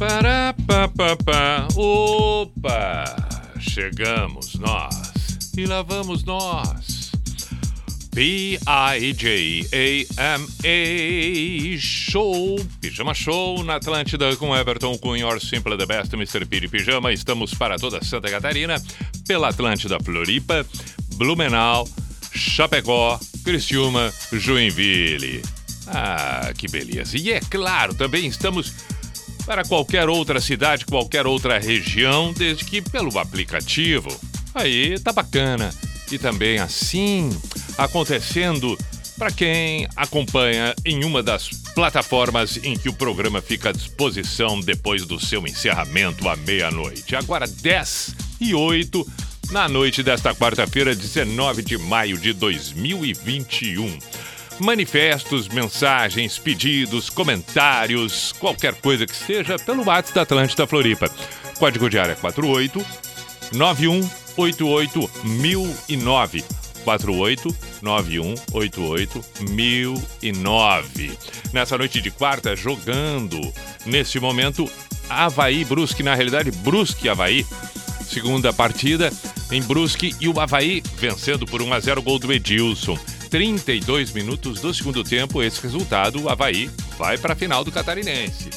Pará, pá, pá, pá. Opa! Chegamos nós. E lá vamos nós. P-I-J-A-M-A Show. Pijama Show na Atlântida com Everton Cunha, Or Simple the Best, Mr. Piri Pijama. Estamos para toda Santa Catarina, pela Atlântida Floripa, Blumenau, Chapecó, Criciúma, Joinville. Ah, que beleza. E é claro, também estamos para qualquer outra cidade, qualquer outra região, desde que pelo aplicativo. Aí tá bacana. E também assim, acontecendo para quem acompanha em uma das plataformas em que o programa fica à disposição depois do seu encerramento à meia-noite. Agora 10 e 8 na noite desta quarta-feira, 19 de maio de 2021 manifestos, mensagens, pedidos, comentários, qualquer coisa que seja, pelo WhatsApp da Atlântida Floripa. Código de área 48 9188 1009. 48 9188 1009. Nessa noite de quarta, jogando nesse momento Havaí Brusque, na realidade Brusque Havaí. Segunda partida em Brusque e o Havaí vencendo por 1 a 0 gol do Edilson. 32 minutos do segundo tempo, esse resultado, o Havaí vai para a final do Catarinense.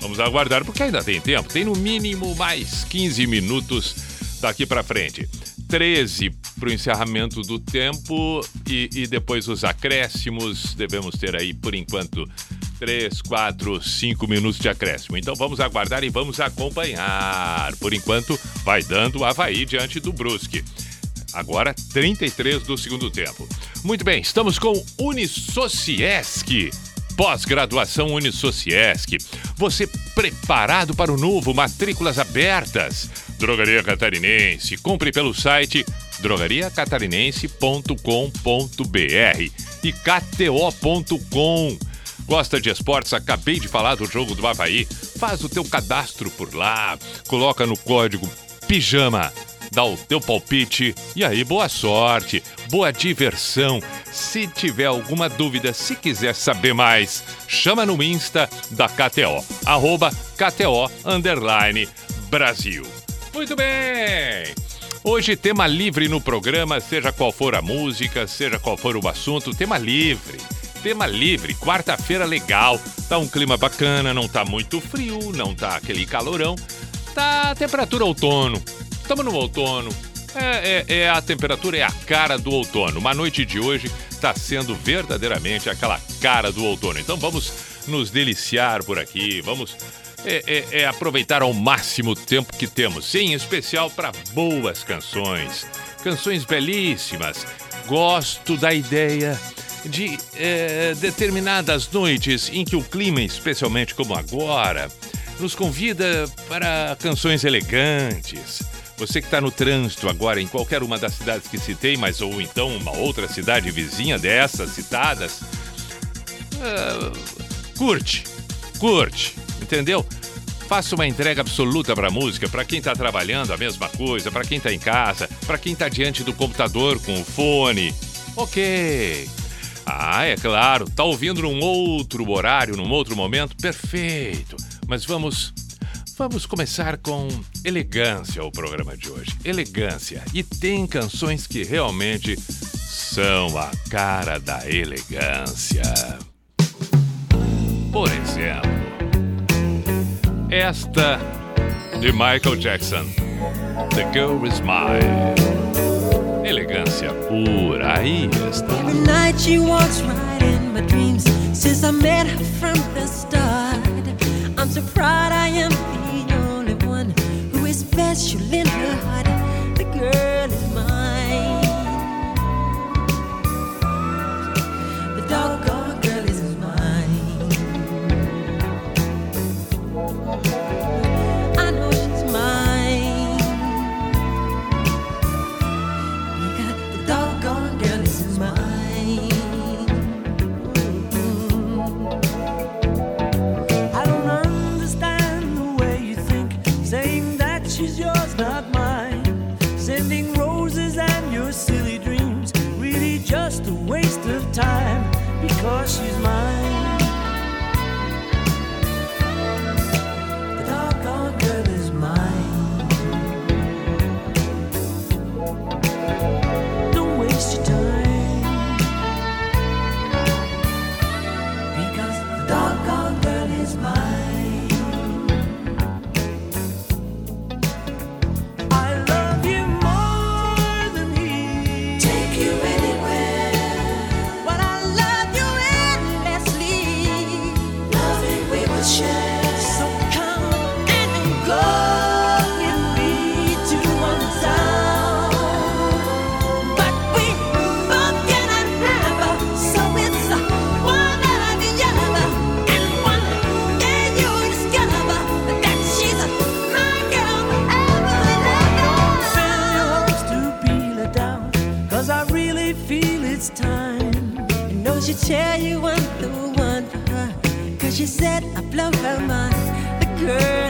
Vamos aguardar porque ainda tem tempo, tem no mínimo mais 15 minutos daqui para frente. 13 para o encerramento do tempo e, e, depois os acréscimos. Devemos ter aí, por enquanto, 3, 4, 5 minutos de acréscimo. Então vamos aguardar e vamos acompanhar. Por enquanto, vai dando o Havaí diante do Brusque. Agora, 33 do segundo tempo. Muito bem, estamos com Unisociesc. Pós-graduação Unisociesc. Você preparado para o novo? Matrículas abertas. Drogaria Catarinense. Compre pelo site drogariacatarinense.com.br e kto.com. Gosta de esportes? Acabei de falar do jogo do Havaí. Faz o teu cadastro por lá. Coloca no código PIJAMA dá o teu palpite e aí boa sorte, boa diversão. Se tiver alguma dúvida, se quiser saber mais, chama no Insta da KTO, arroba KTO underline Brasil. Muito bem! Hoje, tema livre no programa, seja qual for a música, seja qual for o assunto, tema livre. Tema livre, quarta-feira legal, tá um clima bacana, não tá muito frio, não tá aquele calorão, tá temperatura outono, Estamos no outono. É, é, é, a temperatura é a cara do outono. Uma noite de hoje está sendo verdadeiramente aquela cara do outono. Então vamos nos deliciar por aqui, vamos é, é, é aproveitar ao máximo o tempo que temos, em especial para boas canções, canções belíssimas. Gosto da ideia de é, determinadas noites em que o clima, especialmente como agora, nos convida para canções elegantes você que está no trânsito agora em qualquer uma das cidades que citei, mas ou então uma outra cidade vizinha dessas citadas, uh, curte, curte, entendeu? Faça uma entrega absoluta para a música, para quem está trabalhando a mesma coisa, para quem está em casa, para quem está diante do computador com o fone. Ok. Ah, é claro, tá ouvindo num outro horário, num outro momento, perfeito. Mas vamos Vamos começar com elegância o programa de hoje. Elegância. E tem canções que realmente são a cara da elegância. Por exemplo, esta de Michael Jackson. The Girl Is Mine. Elegância pura, aí está. Every night she walks right in my dreams since I met her from the start. I'm so proud I am special in her heart. The girl is mine. The doggone Tell you I'm the one for her. Cause she said I blow her mind. The girl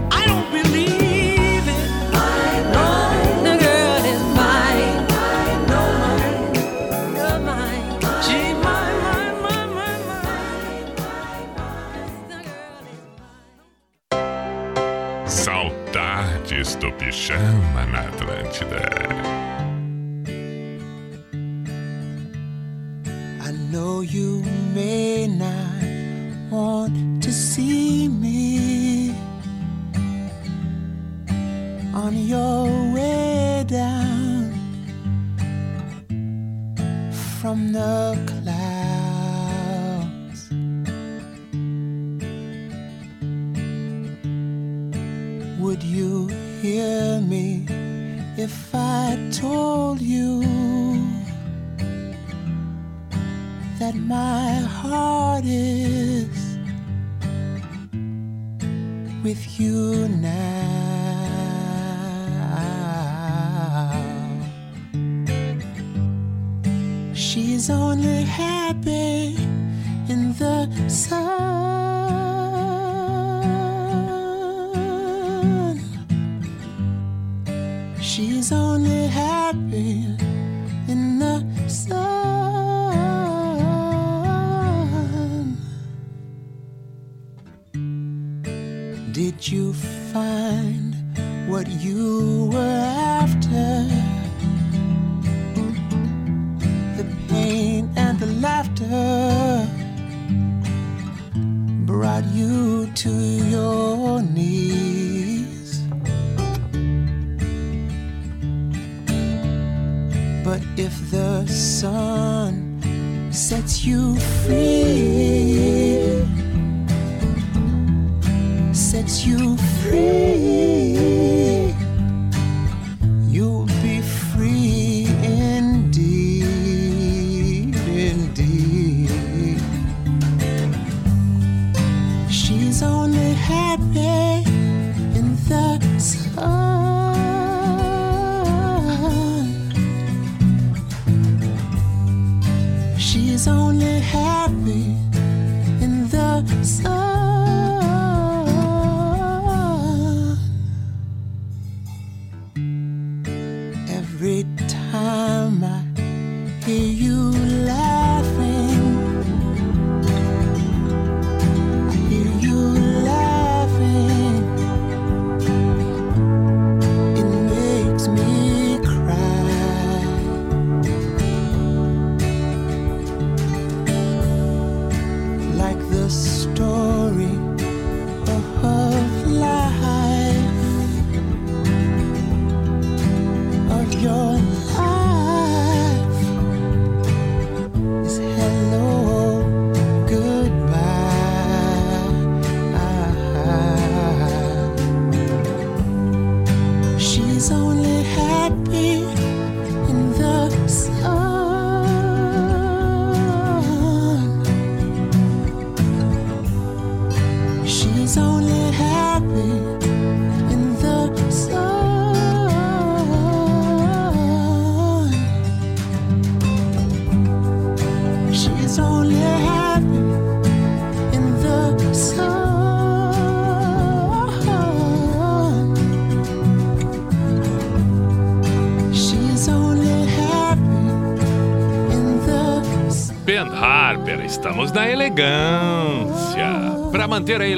chama na Atlântida.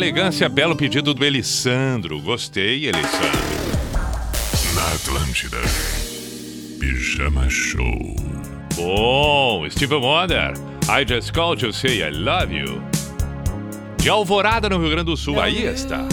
elegância, belo pedido do Elisandro. Gostei, Elisandro. Na Atlântida, Pijama Show. Bom, Steve Wonder, I Just Called to Say I Love You. De Alvorada, no Rio Grande do Sul, aí está.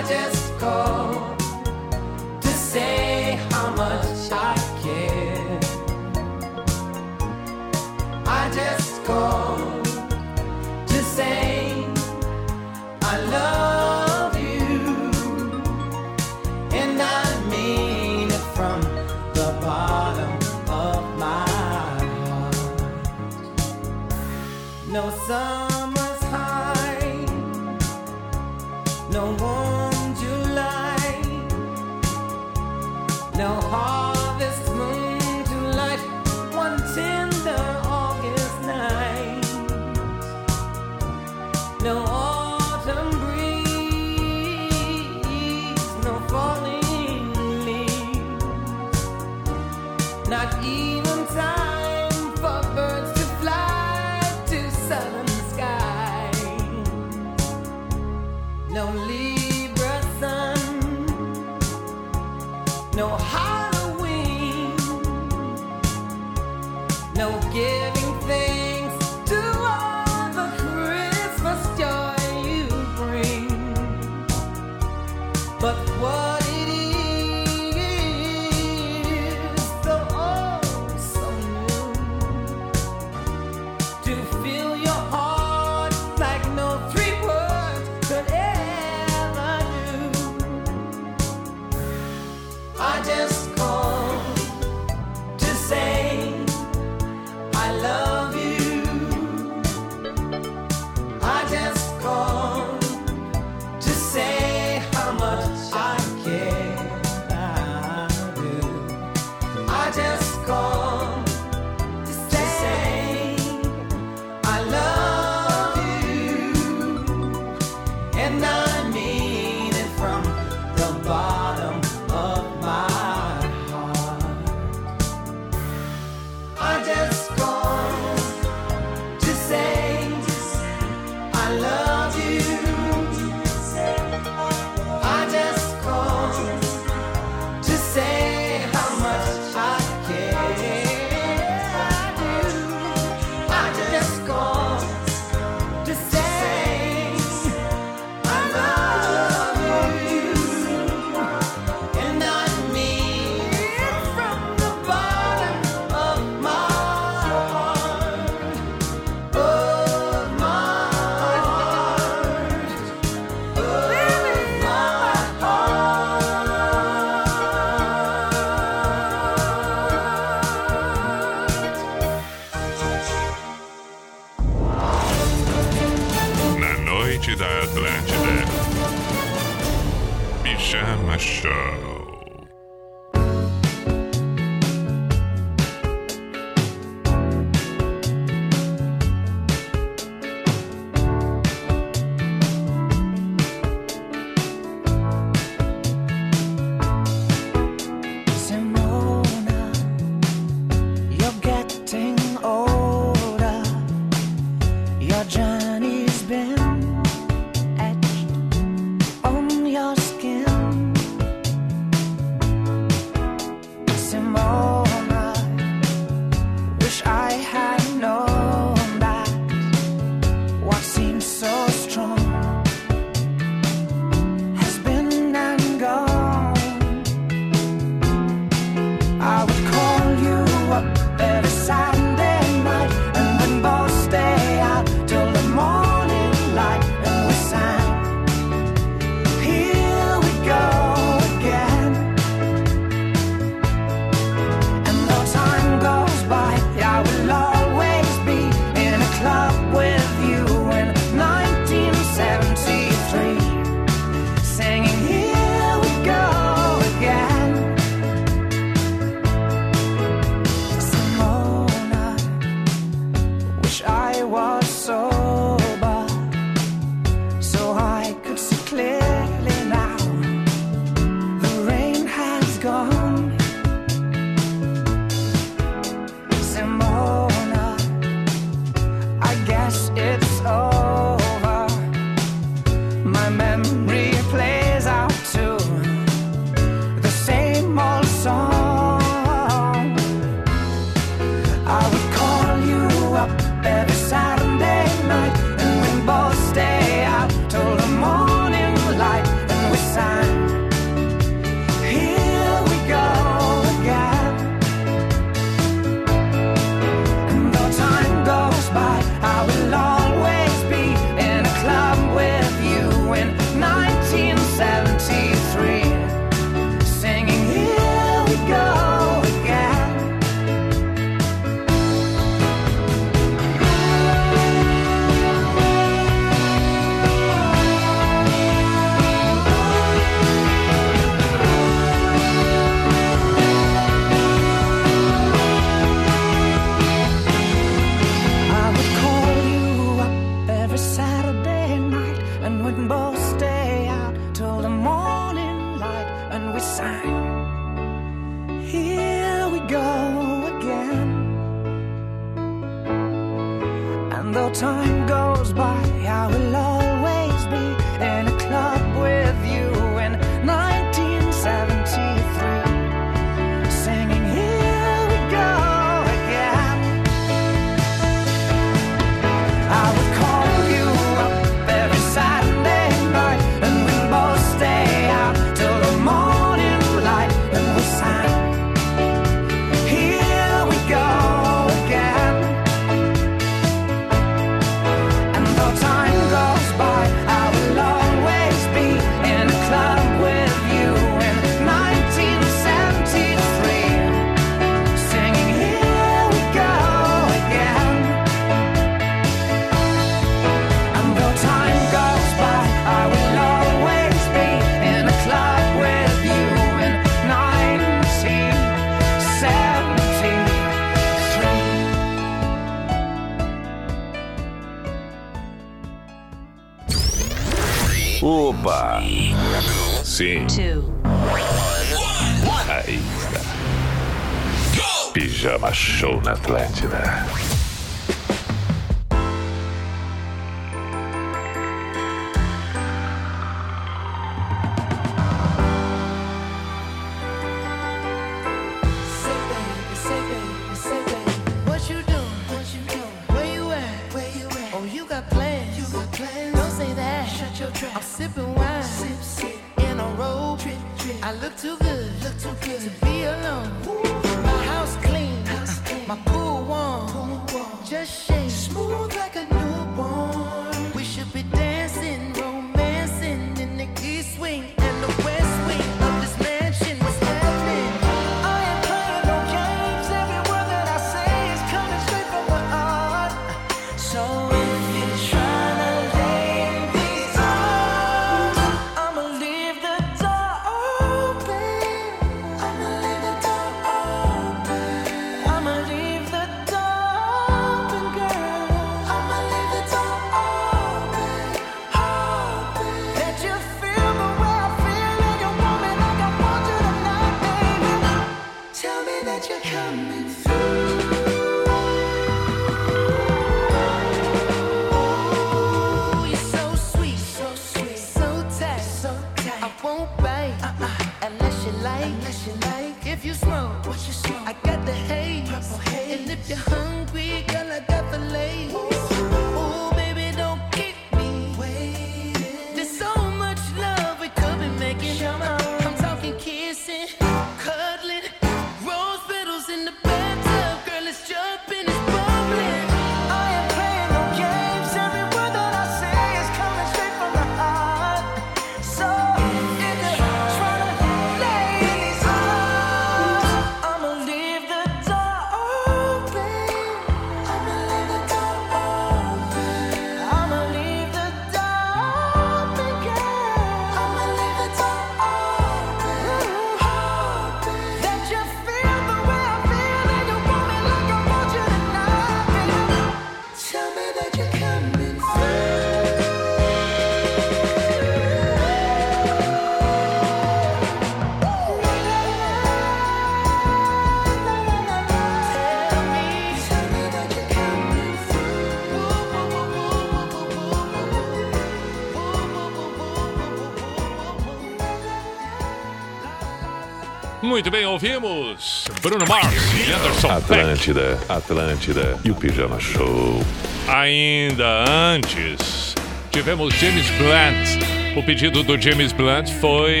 Muito bem, ouvimos Bruno Mars e Anderson Atlântida, Peck. Atlântida e o Pijama Show. Ainda antes, tivemos James Blunt. O pedido do James Blunt foi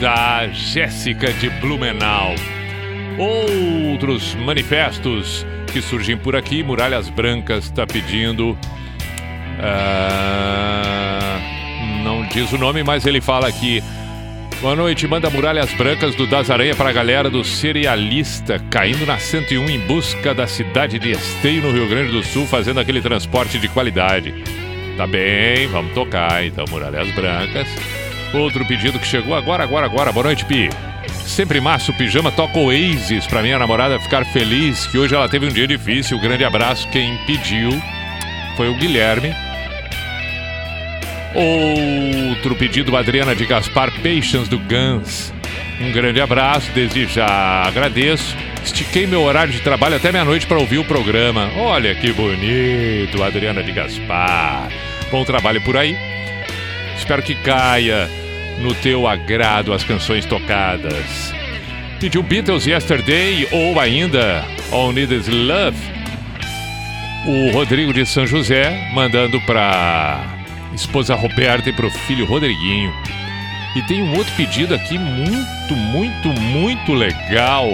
da Jéssica de Blumenau. Outros manifestos que surgem por aqui, Muralhas Brancas está pedindo. Uh, não diz o nome, mas ele fala aqui Boa noite, manda Muralhas Brancas do Das Aranha para a galera do Cerealista, caindo na 101 em busca da cidade de Esteio, no Rio Grande do Sul, fazendo aquele transporte de qualidade. Tá bem, vamos tocar então, Muralhas Brancas. Outro pedido que chegou agora, agora, agora. Boa noite, Pi. Sempre massa o pijama, toca Oasis pra minha namorada ficar feliz que hoje ela teve um dia difícil. Grande abraço, quem pediu foi o Guilherme. Outro pedido, Adriana de Gaspar Peixes do Gans. Um grande abraço, desde já agradeço. Estiquei meu horário de trabalho até meia-noite para ouvir o programa. Olha que bonito, Adriana de Gaspar. Bom trabalho por aí. Espero que caia no teu agrado as canções tocadas. Pediu Beatles Yesterday ou ainda All Need Is Love. O Rodrigo de São José mandando para esposa Roberta e para o filho Rodriguinho. E tem um outro pedido aqui muito, muito, muito legal.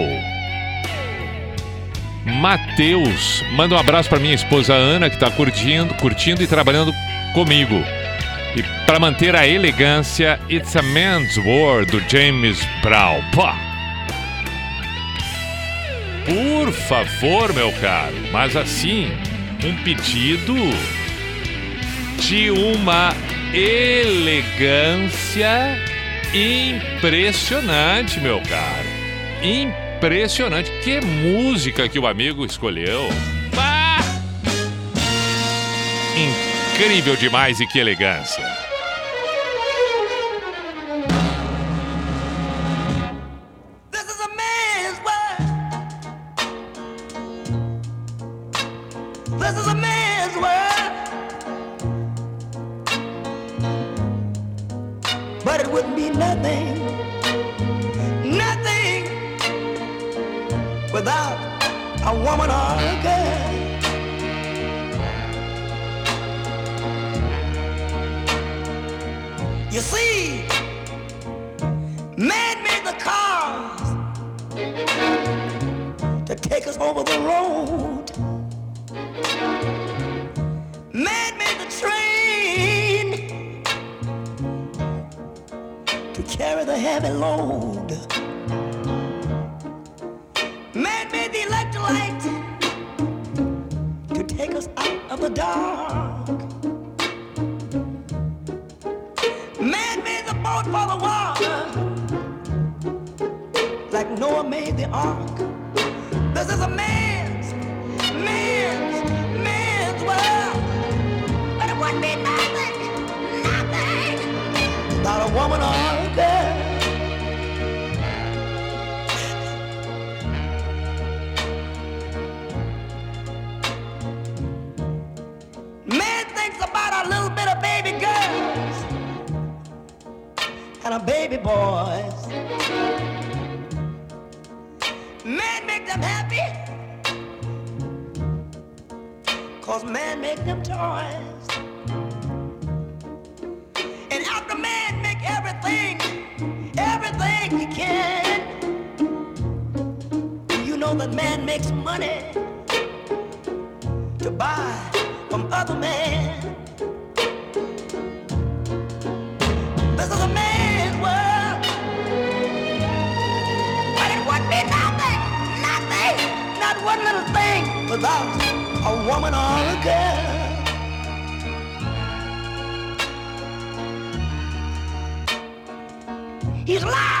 Matheus, manda um abraço para minha esposa Ana que está curtindo, curtindo e trabalhando comigo. E para manter a elegância, It's a Man's World do James Brown. Por favor, meu caro, mas assim, um pedido de uma elegância impressionante, meu caro. Impressionante. Que música que o amigo escolheu. Pá! Incrível demais e que elegância. You see, man made the cars to take us over the road. Man made the train to carry the heavy load. Man made the electric light to take us out of the dark. For the water like Noah made the ark. This is a man's, man's, man's world. But it wouldn't be nothing, nothing without a woman or a girl. Baby boys. Man make them happy. Cause man make them toys. And after man make everything, everything he can. You know that man makes money to buy without a woman or a girl. He's lost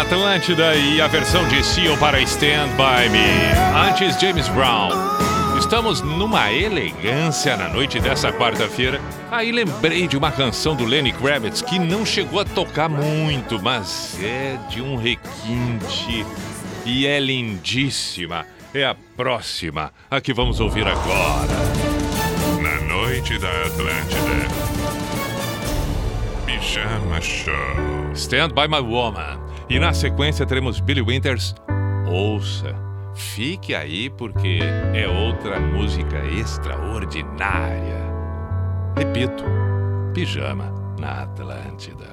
Atlântida e a versão de Seal para Stand By Me. Antes, James Brown. Estamos numa elegância na noite dessa quarta-feira. Aí lembrei de uma canção do Lenny Kravitz que não chegou a tocar muito, mas é de um requinte e é lindíssima. É a próxima, a que vamos ouvir agora. Na noite da Atlântida. Pijama Show. Stand by my woman. E na sequência teremos Billy Winters, Ouça. Fique aí porque é outra música extraordinária. Repito, Pijama na Atlântida.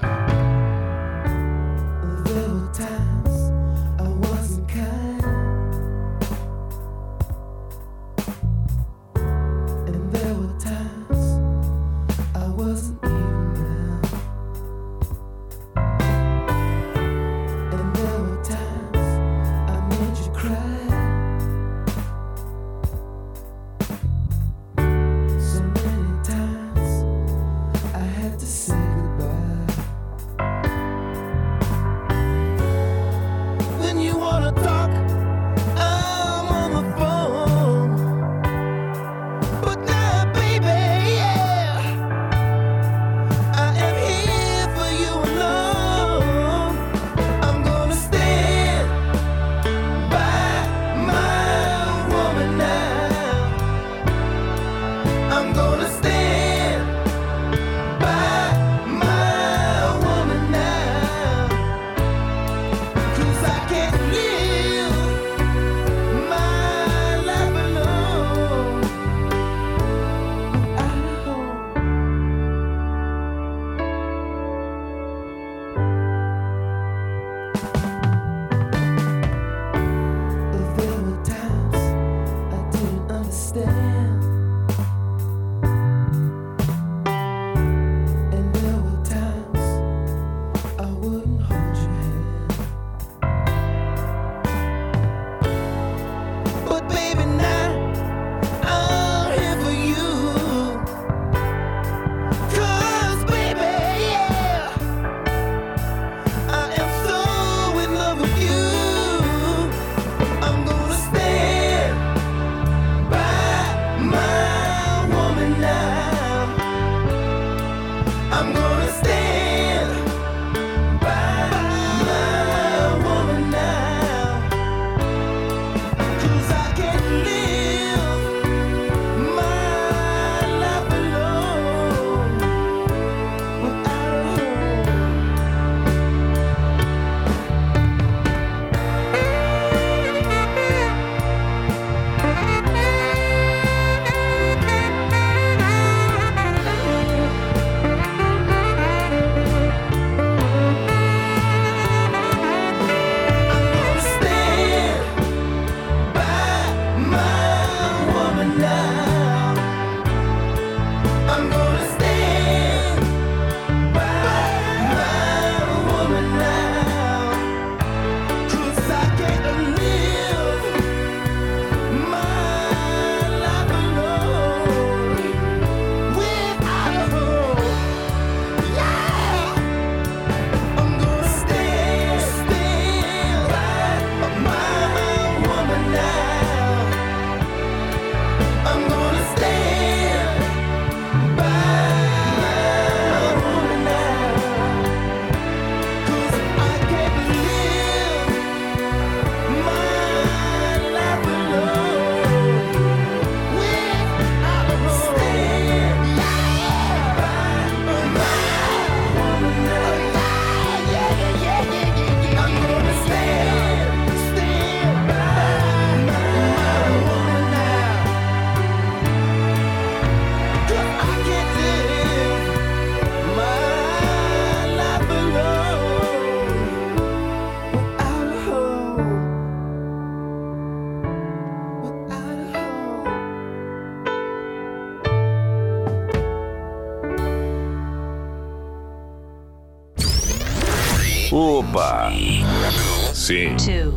Sim. two,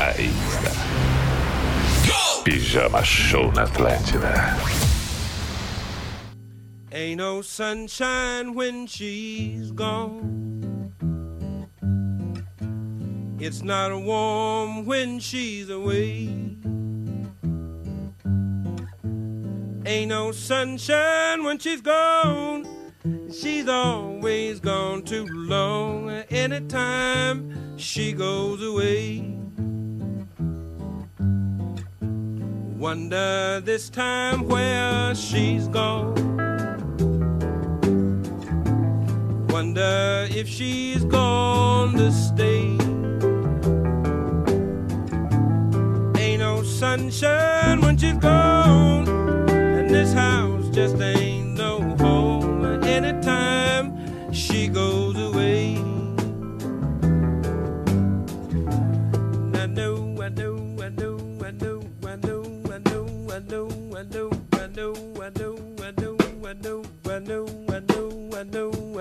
Aí está. Pijama Show na Atlântida. Ain't no sunshine when she's gone. It's not warm when she's away. Ain't no sunshine when she's gone. She's always Anytime she goes away. Wonder this time where she's gone. Wonder if she's gone to stay. Ain't no sunshine when she's gone, and this house just ain't no home anytime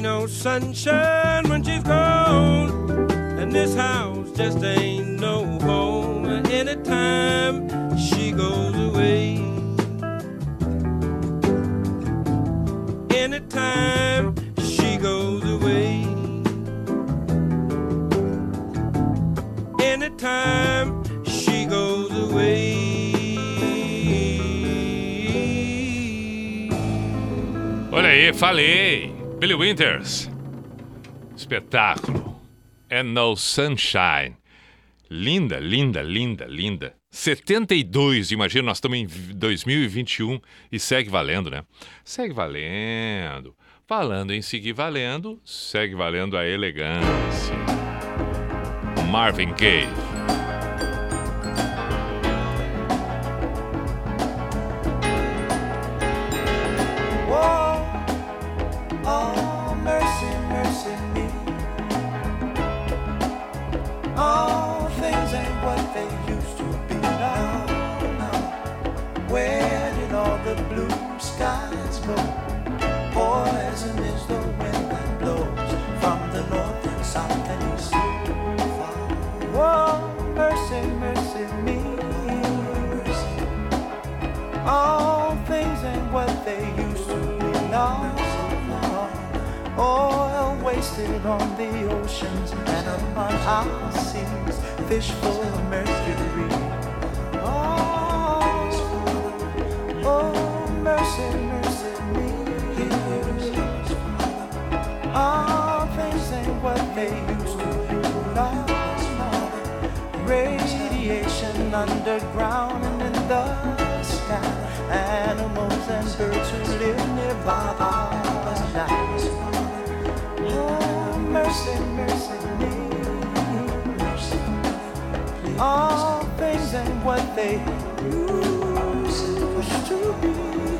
Ain't no sunshine when she's gone, and this house just ain't no home anytime she goes away. Anytime she goes away. Anytime she goes away. Olha aí, falei. Billy Winters. Espetáculo. And No Sunshine. Linda, linda, linda, linda. 72, imagina, nós estamos em 2021 e segue valendo, né? Segue valendo. Falando em seguir valendo, segue valendo a elegância. Marvin Gaye. Where did all the blue skies go? Poison is the wind that blows from the north and south and east. Whoa, mercy, mercy me. All things ain't what they used to be now. Oil wasted on the oceans and upon our seas, fish full of mercury. Oh, underground and in the sky. Animals and birds who live nearby are nice. Oh, mercy, mercy me. All things ain't what they used to be.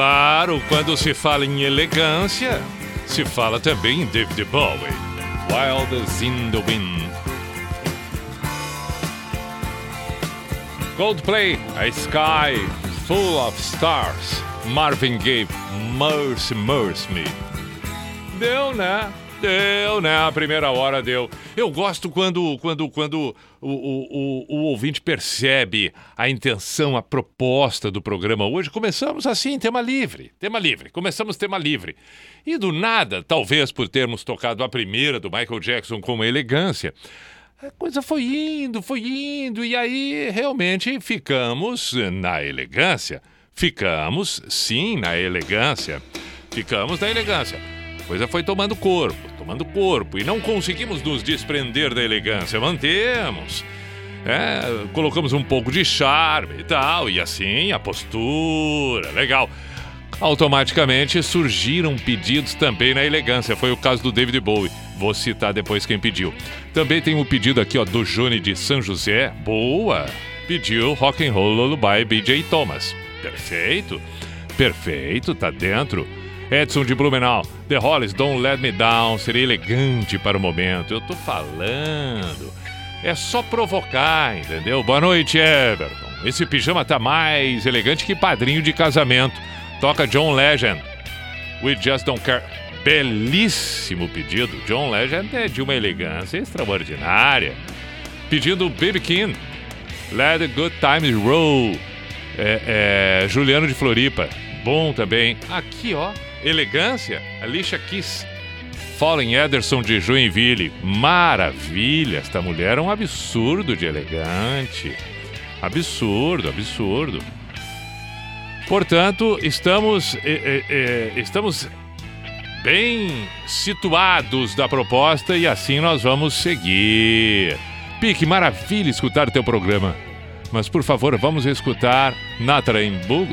Claro, quando se fala em elegância, se fala também em David Bowie. Wildest in the Wind. Coldplay, A Sky Full of Stars. Marvin Gaye, Mercy, Mercy Me. Deu, né? Deu, né? A primeira hora deu. Eu gosto quando, quando, quando o, o, o, ouvinte percebe a intenção, a proposta do programa hoje. Começamos assim, tema livre. Tema livre. Começamos tema livre. E do nada, talvez por termos tocado a primeira do Michael Jackson com elegância, a coisa foi indo, foi indo, e aí realmente ficamos na elegância. Ficamos, sim, na elegância. Ficamos na elegância. A coisa foi tomando corpo, tomando corpo, e não conseguimos nos desprender da elegância. Mantemos. É, colocamos um pouco de charme e tal, e assim a postura, legal. Automaticamente surgiram pedidos também na elegância. Foi o caso do David Bowie. Vou citar depois quem pediu. Também tem um pedido aqui, ó, do Johnny de São José. Boa! Pediu Rock and Roll Lullaby BJ Thomas. Perfeito. Perfeito, tá dentro. Edson de Blumenau. The Hollies, Don't Let Me Down. Seria elegante para o momento. Eu tô falando. É só provocar, entendeu? Boa noite, Everton. Esse pijama tá mais elegante que padrinho de casamento. Toca John Legend. We Just Don't Care. Belíssimo pedido. John Legend é de uma elegância extraordinária. Pedindo Baby King. Let the Good Times Roll. É, é, Juliano de Floripa. Bom também. Aqui, ó. Elegância. Alicia Kiss. Fallen Ederson de Joinville. Maravilha. Esta mulher é um absurdo de elegante. Absurdo, absurdo. Portanto, estamos, eh, eh, eh, estamos bem situados da proposta e assim nós vamos seguir. Pique, maravilha escutar teu programa. Mas por favor, vamos escutar Natra em, Bu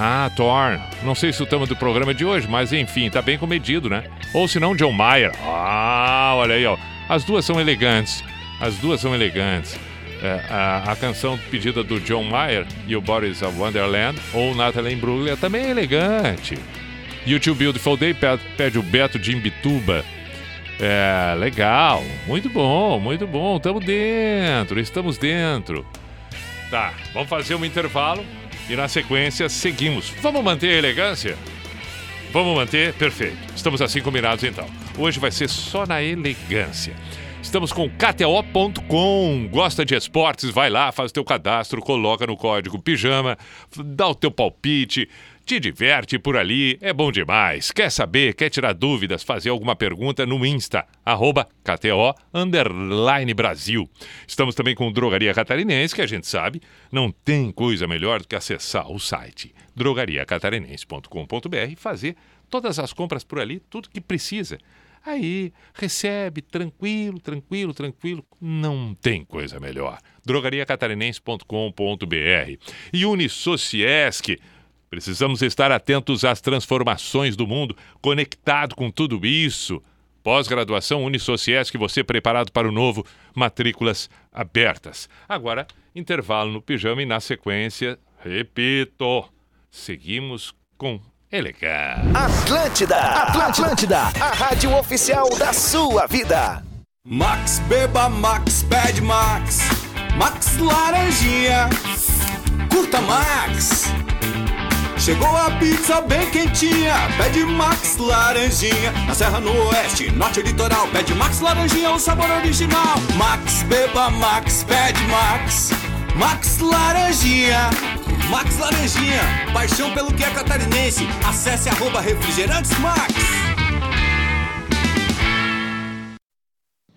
Ah, Thorn. Não sei se o tema do programa é de hoje, mas enfim, tá bem comedido, né? Ou se não, John Mayer. Ah, olha aí, ó. As duas são elegantes. As duas são elegantes. É, a, a canção pedida do John Mayer e o Boris of Wonderland, ou Natalie Imbruglia, também é elegante. YouTube Beautiful Day pede, pede o Beto de Imbituba. É, legal. Muito bom, muito bom. Estamos dentro, estamos dentro. Tá, vamos fazer um intervalo e na sequência seguimos. Vamos manter a elegância? Vamos manter? Perfeito. Estamos assim combinados então. Hoje vai ser só na elegância. Estamos com KTO.com. Gosta de esportes? Vai lá, faz o teu cadastro, coloca no código pijama, dá o teu palpite, te diverte por ali, é bom demais. Quer saber, quer tirar dúvidas, fazer alguma pergunta no Insta, arroba KTO underline Brasil. Estamos também com Drogaria Catarinense, que a gente sabe, não tem coisa melhor do que acessar o site drogariacatarinense.com.br e fazer todas as compras por ali, tudo que precisa. Aí, recebe, tranquilo, tranquilo, tranquilo. Não tem coisa melhor. drogariacatarinense.com.br E Unisociesc. Precisamos estar atentos às transformações do mundo, conectado com tudo isso. Pós-graduação Unisociesc, você preparado para o novo, matrículas abertas. Agora, intervalo no pijama e na sequência, repito, seguimos com elegância. Atlântida, Atlântida, a rádio oficial da sua vida. Max Beba Max Pede Max Max Laranjinha Curta Max Chegou a pizza bem quentinha Pede Max Laranjinha. Na Serra no Oeste, Norte Litoral Pede Max Laranjinha, o sabor original. Max Beba Max Pede Max. Max Laranjinha. Max Laranjinha Paixão pelo que é catarinense. Acesse arroba refrigerantes Max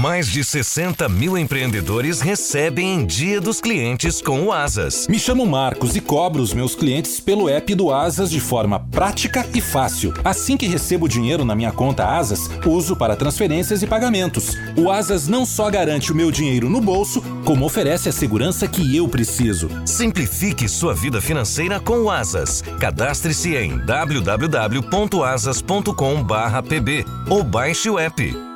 Mais de 60 mil empreendedores recebem em dia dos clientes com o Asas. Me chamo Marcos e cobro os meus clientes pelo app do Asas de forma prática e fácil. Assim que recebo dinheiro na minha conta Asas, uso para transferências e pagamentos. O Asas não só garante o meu dinheiro no bolso, como oferece a segurança que eu preciso. Simplifique sua vida financeira com o Asas. Cadastre-se em www.asas.com/pb ou baixe o app.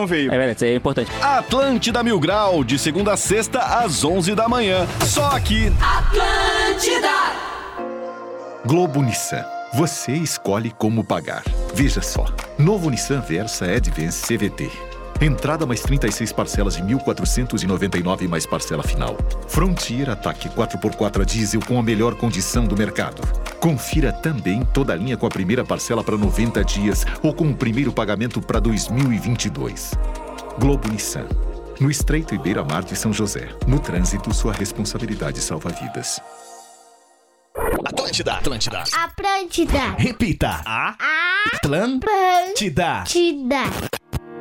veio. É verdade, é importante. Atlântida Mil Grau, de segunda a sexta, às 11 da manhã. Só aqui. Atlântida! Globo Nissan. Você escolhe como pagar. Veja só. Novo Nissan Versa Advance CVT. Entrada mais 36 parcelas de 1.499 mais parcela final. Frontier Ataque 4x4 a diesel com a melhor condição do mercado. Confira também toda a linha com a primeira parcela para 90 dias ou com o primeiro pagamento para 2022. Globo Nissan. No Estreito e Beira Mar de São José. No trânsito, sua responsabilidade salva vidas. Atlântida, Atlântida. Atlântida. Repita. A. Atlântida. Atlântida.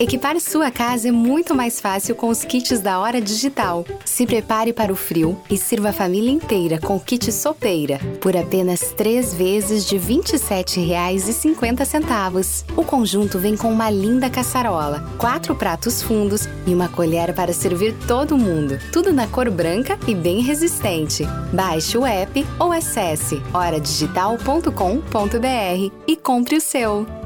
Equipar sua casa é muito mais fácil com os kits da Hora Digital. Se prepare para o frio e sirva a família inteira com o kit sopeira por apenas três vezes de R$ 27,50. O conjunto vem com uma linda caçarola, quatro pratos fundos e uma colher para servir todo mundo. Tudo na cor branca e bem resistente. Baixe o app ou acesse horadigital.com.br e compre o seu.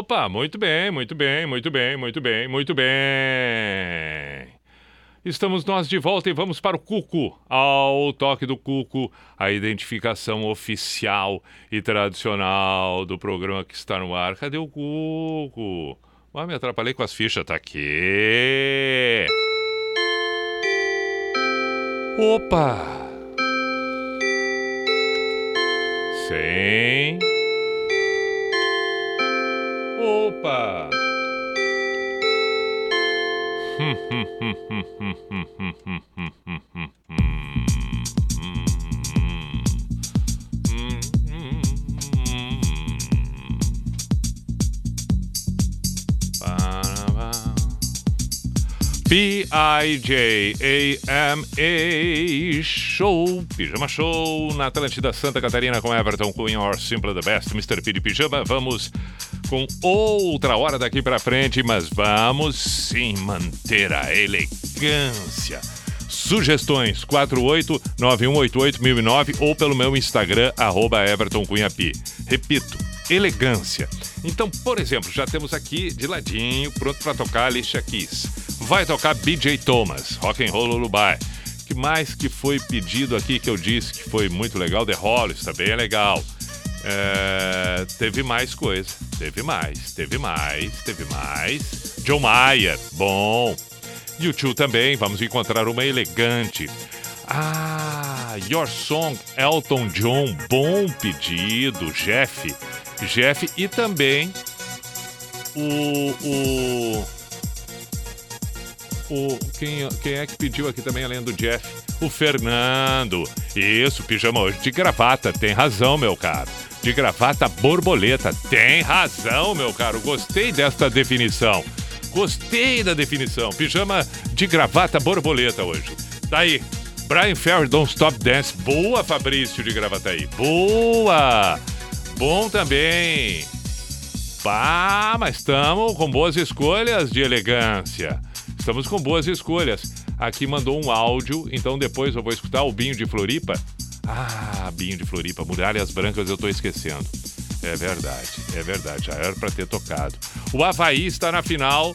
Opa, muito bem, muito bem, muito bem, muito bem, muito bem. Estamos nós de volta e vamos para o Cuco. Ao toque do Cuco, a identificação oficial e tradicional do programa que está no ar. Cadê o Cuco? Ah, me atrapalhei com as fichas, tá aqui. Opa! Sim. Opa! P-I-J-A-M-A Show, Pijama Show na Atlântida Santa Catarina com Everton Cunha, or Simple the Best, Mr. P de Pijama. Vamos com outra hora daqui pra frente, mas vamos sim manter a elegância. Sugestões 489188009 ou pelo meu Instagram, arroba Everton Cunha Pi. Repito, elegância. Então, por exemplo, já temos aqui de ladinho, pronto para tocar Alicia Keys. Vai tocar BJ Thomas, Rock and Roll Lullaby. que mais que foi pedido aqui que eu disse que foi muito legal? The Hollies também é legal. É, teve mais coisa. Teve mais, teve mais, teve mais. John Mayer, bom. YouTube também, vamos encontrar uma elegante. Ah, Your Song, Elton John, bom pedido, Jeff. Jeff e também o. o o, quem, quem é que pediu aqui também, além do Jeff? O Fernando. Isso, pijama hoje de gravata. Tem razão, meu caro. De gravata borboleta. Tem razão, meu caro. Gostei desta definição. Gostei da definição. Pijama de gravata borboleta hoje. Daí, Brian Ferry, Don't Stop Dance. Boa, Fabrício de Gravataí. Boa! Bom também. Pá, mas estamos com boas escolhas de elegância. Estamos com boas escolhas. Aqui mandou um áudio, então depois eu vou escutar o Binho de Floripa. Ah, Binho de Floripa, Muralhas Brancas eu tô esquecendo. É verdade, é verdade, já era para ter tocado. O Havaí está na final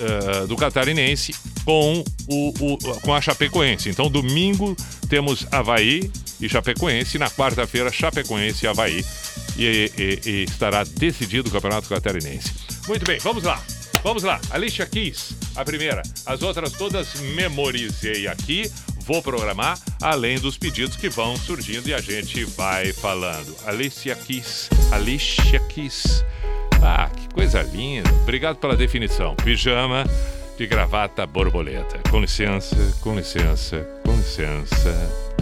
eh, do Catarinense com, o, o- com a Chapecoense. Então, domingo temos Havaí e Chapecoense. Na quarta-feira, Chapecoense e Havaí. E, e- e estará decidido o Campeonato Catarinense. Muito bem, vamos lá. Vamos lá. Alicia Keys, a primeira. As outras todas memorizei aqui. Vou programar, além dos pedidos que vão surgindo e a gente vai falando. Alicia Keys, Alicia Keys. Ah, que coisa linda. Obrigado pela definição. Pijama de gravata borboleta. Com licença, com licença, com licença.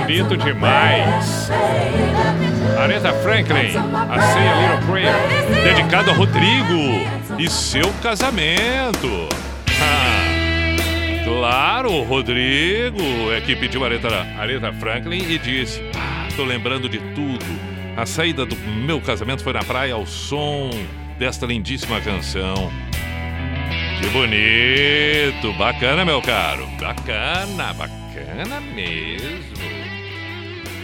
bonito demais. Aretha Franklin, A Say a Little Prayer, dedicado a Rodrigo e seu casamento. Claro, Rodrigo é que pediu Aretha, Aretha Franklin e disse: ah, Tô lembrando de tudo. A saída do meu casamento foi na praia ao som desta lindíssima canção. Que bonito! Bacana, meu caro! Bacana, bacana mesmo!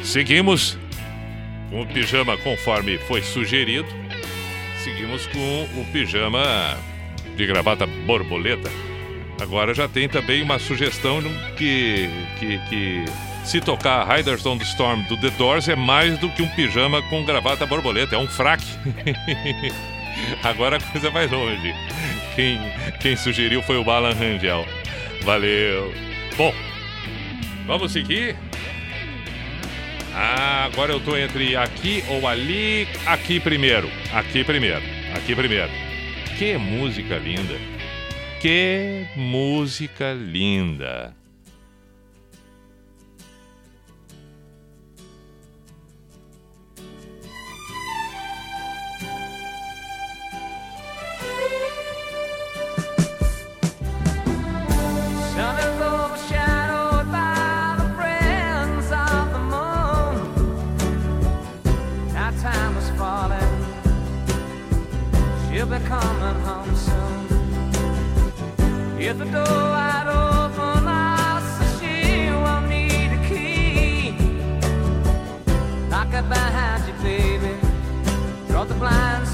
Seguimos com o pijama conforme foi sugerido. Seguimos com o pijama de gravata borboleta. Agora já tem também uma sugestão que, que, que se tocar Riders on the Storm do The Doors é mais do que um pijama com gravata borboleta, é um fraque. Agora a coisa vai longe. Quem, quem sugeriu foi o Balan Rangel. Valeu. Bom, vamos seguir. Ah, agora eu tô entre aqui ou ali. Aqui primeiro. Aqui primeiro. Aqui primeiro. Que música linda. Que música linda. coming home soon. If the door wide open, I'll say she won't need a key. Knock it behind you, baby. Draw the blinds.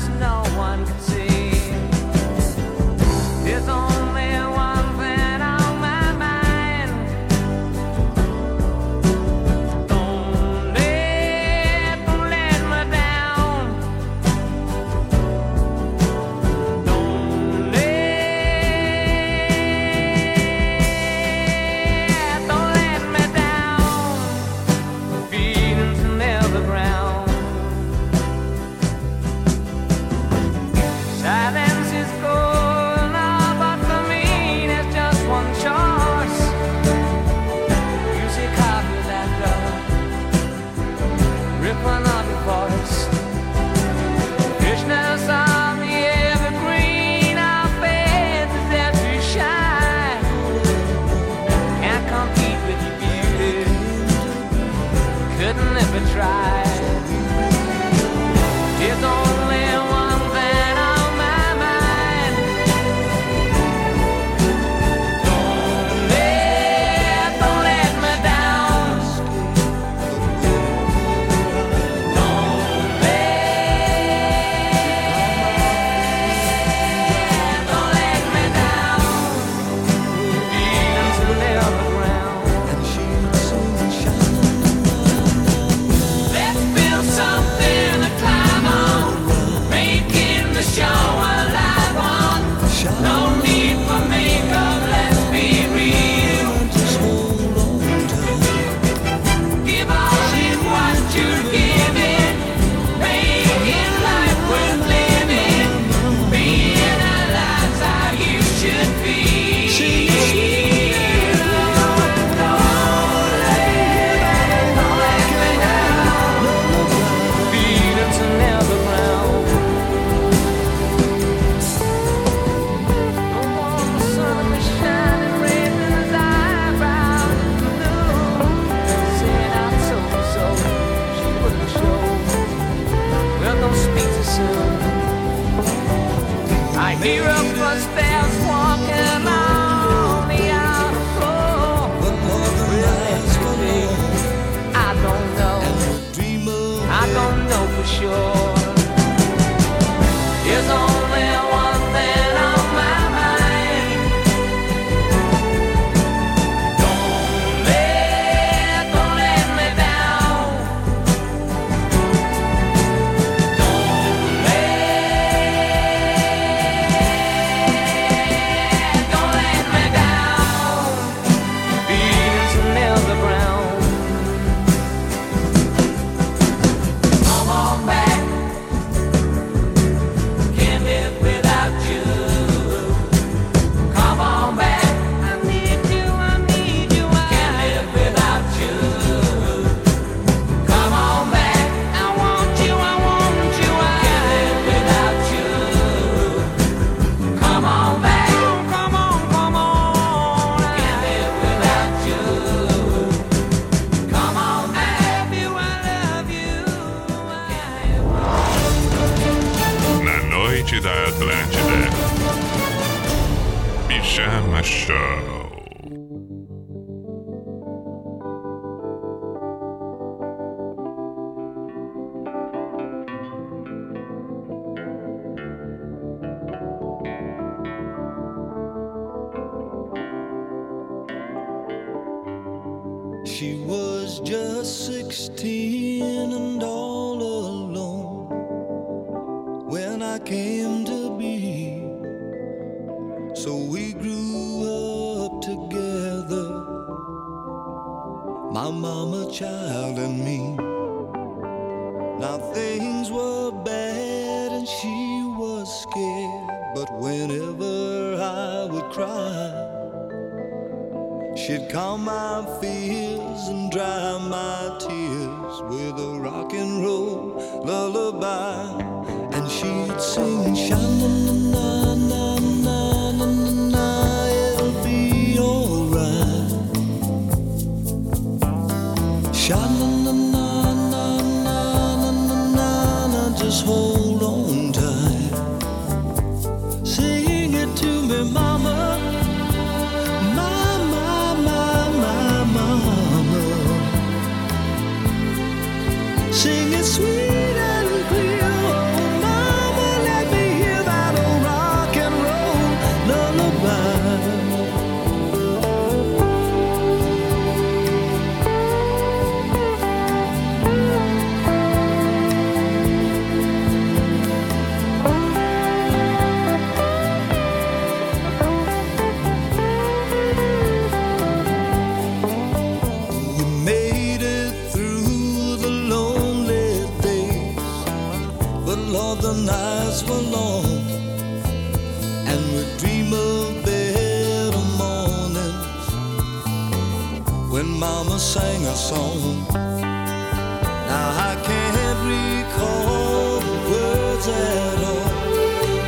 Mama sang a song. Now I can't recall the words at all.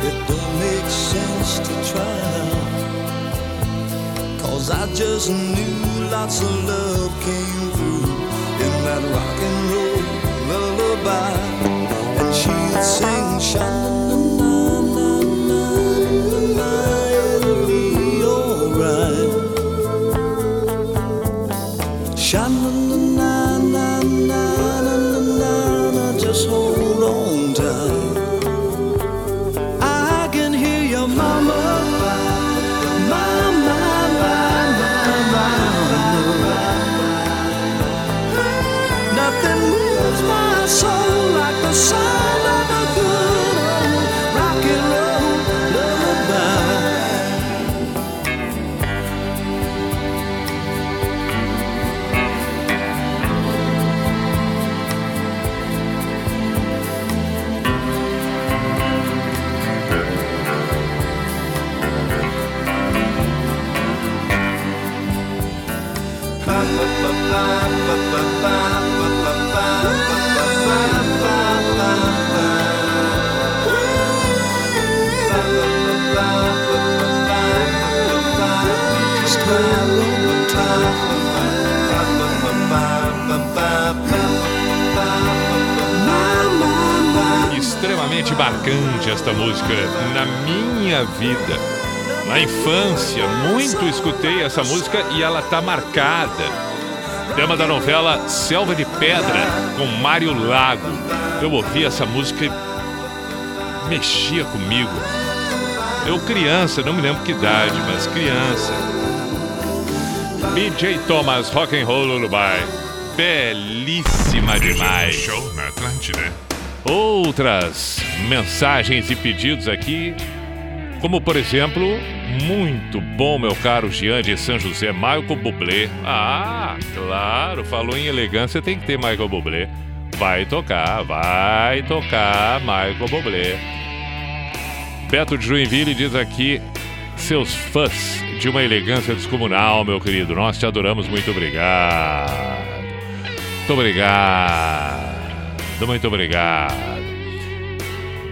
It don't make sense to try. Cause I just knew lots of love came through in that rock and roll lullaby. And she'd sing sha marcante esta música na minha vida. Na infância, muito escutei essa música e ela tá marcada. Tema da novela Selva de Pedra, com Mário Lago. Eu ouvi essa música e mexia comigo. Eu criança, não me lembro que idade, mas criança. BJ Thomas, Rock and Roll Lullaby. Belíssima demais. Show na Atlântida. Outras mensagens e pedidos aqui, como por exemplo, muito bom, meu caro Jean de São José, Michael Bublé. Ah, claro, falou em elegância, tem que ter Michael Bublé. Vai tocar, vai tocar Michael Bublé. Beto de Joinville diz aqui, seus fãs de uma elegância descomunal, meu querido. Nós te adoramos, muito obrigado. Muito obrigado. Muito obrigado.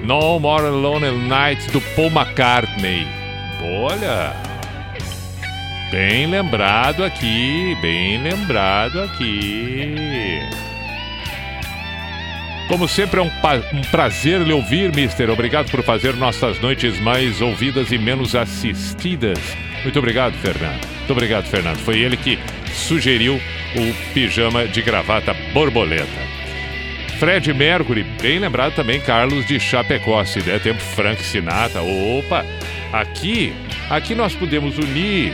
No More Lonely Nights do Paul McCartney. Olha. Bem lembrado aqui, bem lembrado aqui. Como sempre, é um, um prazer lhe ouvir, Mister. Obrigado por fazer nossas noites mais ouvidas e menos assistidas. Muito obrigado, Fernando. Muito obrigado, Fernando. Foi ele que sugeriu o pijama de gravata borboleta. Fred Mercury, bem lembrado também, Carlos de Chapecó, se der tempo, Frank Sinatra. Opa, aqui, aqui nós podemos unir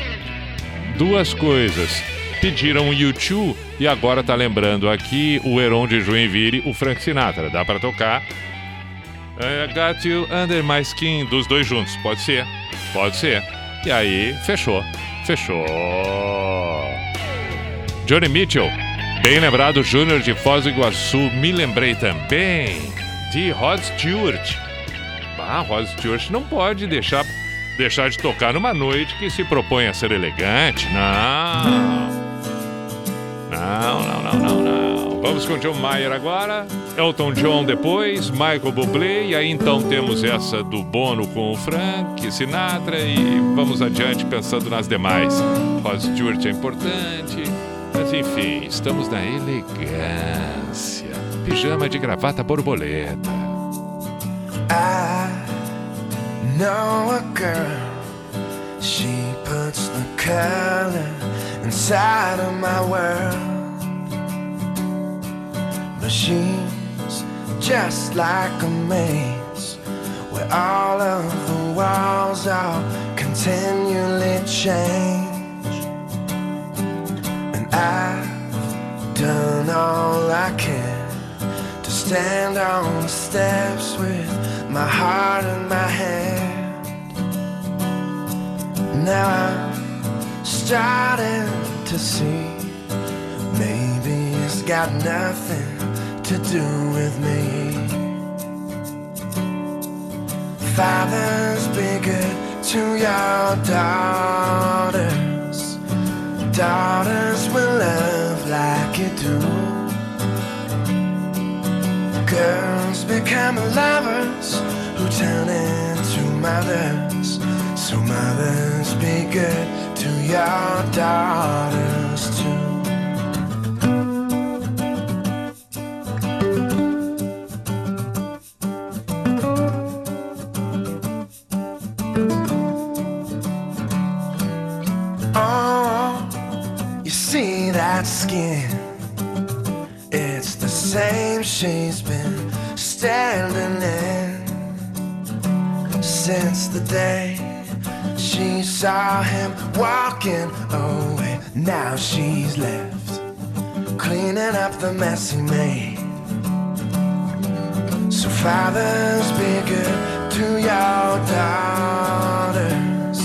duas coisas. Pediram o YouTube e agora tá lembrando aqui o Heron de Joinville, o Frank Sinatra. Dá pra tocar? I got you under my skin, dos dois juntos. Pode ser, pode ser. E aí, fechou, fechou. Johnny Mitchell, bem lembrado, Júnior de Foz do Iguaçu. Me lembrei também de Rod Stewart. Ah, Rod Stewart não pode deixar, deixar de tocar numa noite que se propõe a ser elegante. Não. Não, não, não, não, não. Vamos com John Mayer agora. Elton John depois, Michael Bublé. E aí então temos essa do Bono com o Frank Sinatra. E vamos adiante pensando nas demais. Rod Stewart é importante. Mas enfim, estamos na elegância. Pijama de gravata borboleta. I know a girl. She puts the color inside of my world. But machines just like a maze where all of the walls are continually change. I've done all I can to stand on the steps with my heart in my hand. Now I'm starting to see maybe it's got nothing to do with me. Fathers, be good to your daughters. Daughters will love like you do. Girls become lovers who turn into mothers. So mothers, be good to your daughters too. Skin? It's the same she's been standing in since the day she saw him walking away. Now she's left cleaning up the mess he made. So fathers, be good to your daughters.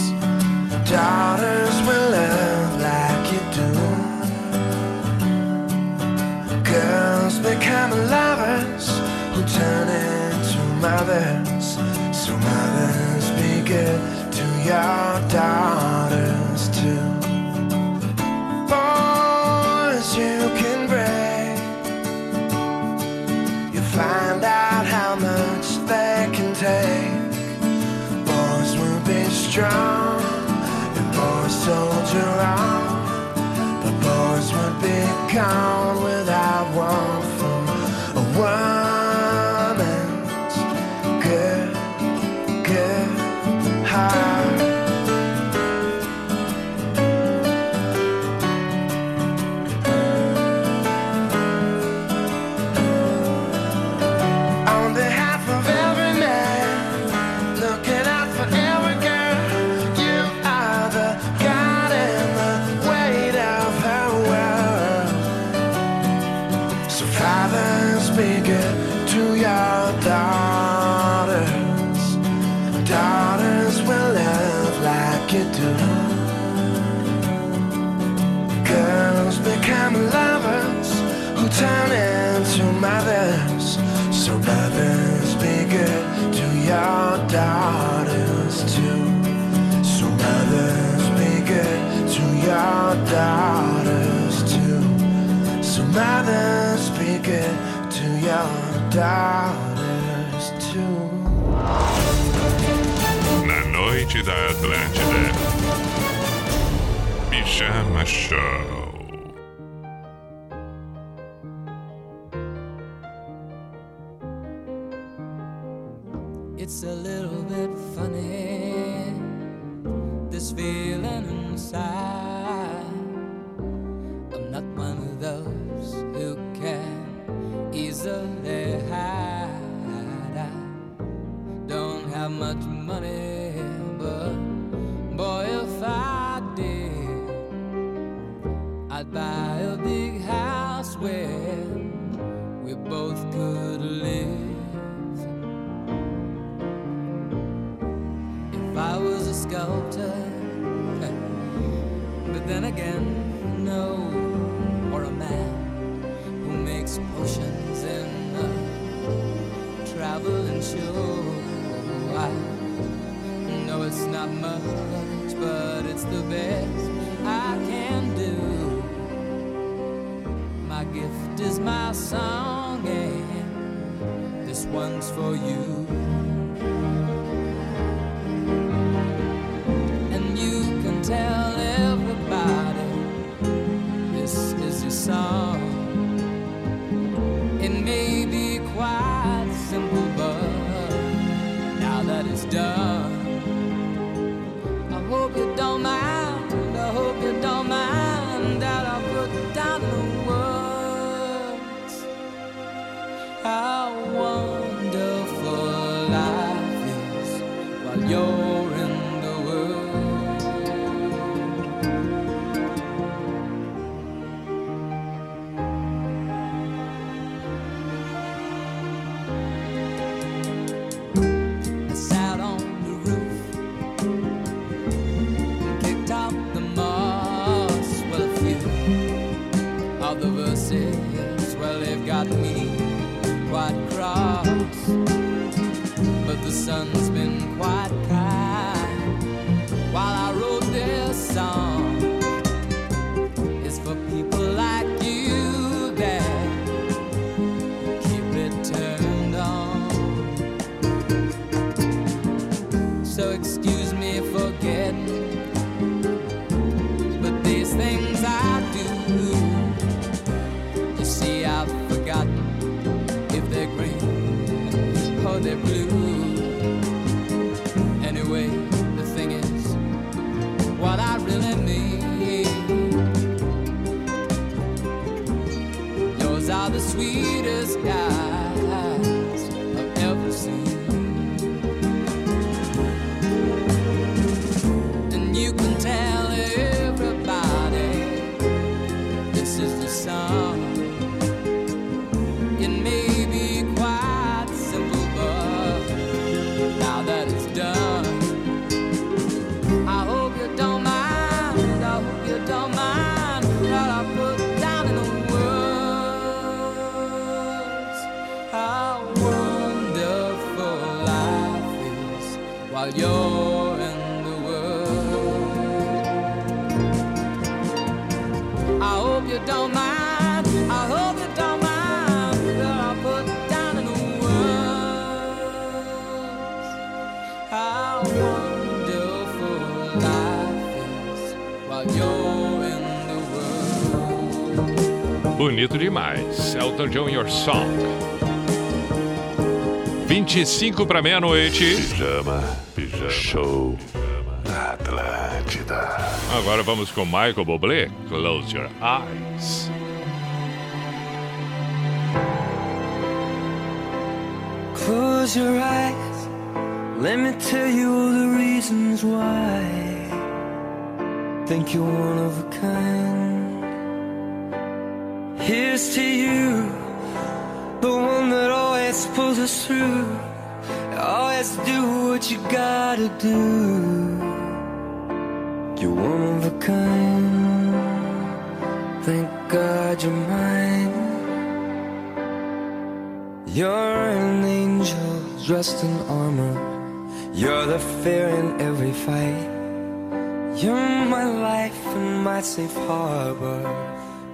Daughters will love Girls become lovers who turn into mothers. So mothers, be good to your daughters too. Boys, you can break. You find out how much they can take. Boys will be strong, and boys soldier on. But boys would be gone into mothers. So mothers, be good to your daughters too. So mothers, be good to your daughters too. So mothers, be good to your daughters too. Na noite da Atlântida. Pijama Show. Elton John, Your Song. 25 para meia-noite. Pijama, pijama. Show. Na Atlântida. Agora vamos com Michael Bublé. Close Your Eyes. Close your eyes. Let me tell you all the reasons why. Think you're one of a kind. Here's to you, the one that always pulls us through. Always do what you gotta do. You're one of a kind. Thank God you're mine. You're an angel dressed in armor. You're the fear in every fight. You're my life and my safe harbor,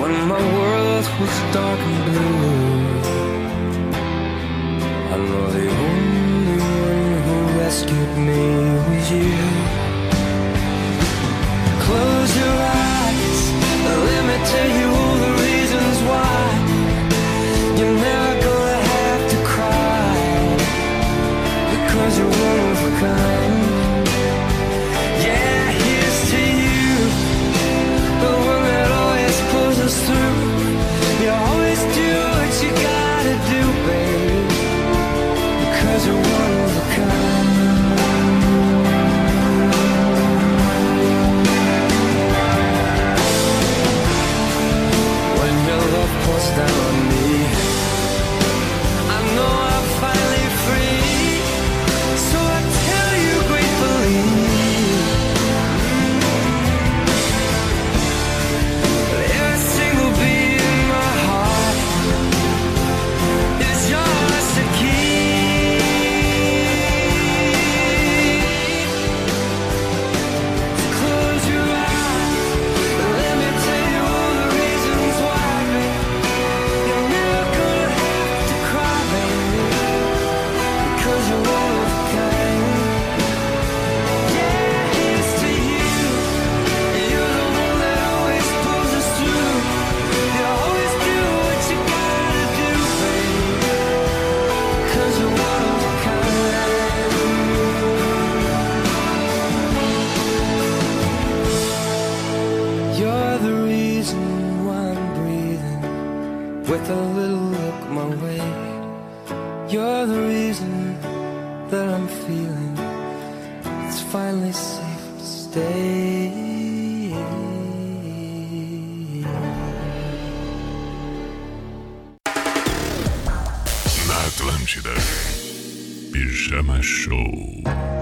When my world was dark and blue, I know the only one who rescued me was you. Close your eyes, let me tell you my way. You're the reason that I'm feeling it's finally safe to stay. Atlântida. Pijama Show.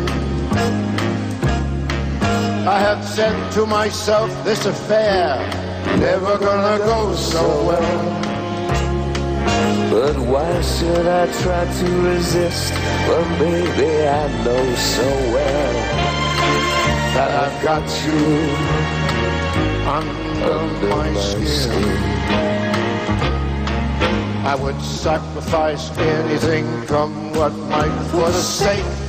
I have said to myself, this affair never gonna go so well. But why should I try to resist when baby I know so well that I've got you under, my, skin. I would sacrifice anything come what might for the sake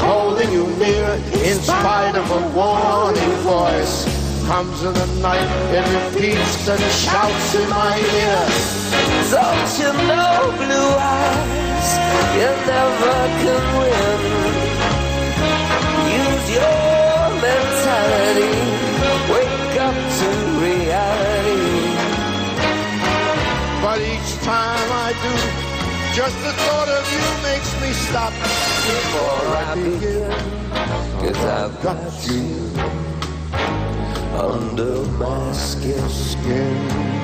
holding you near in spite of a warning voice comes in the night it repeats and shouts in my ear Don't you know, blue eyes, you never can win. Use your mentality, wake up to reality. but each time I do just the thought of you makes me stop before I begin Cause I've got you under my skin.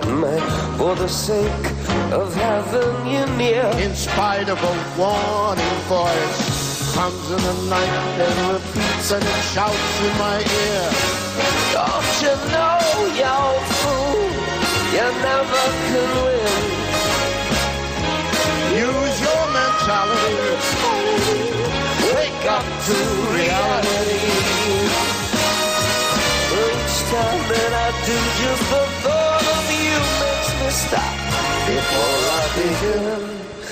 Come for the sake of having you near. In spite of a warning voice, comes in the night and repeats and it shouts in my ear. Don't you know, you fool, you never can win. Use your mentality, wake up to reality. Each time that I do, just the stop before I begin.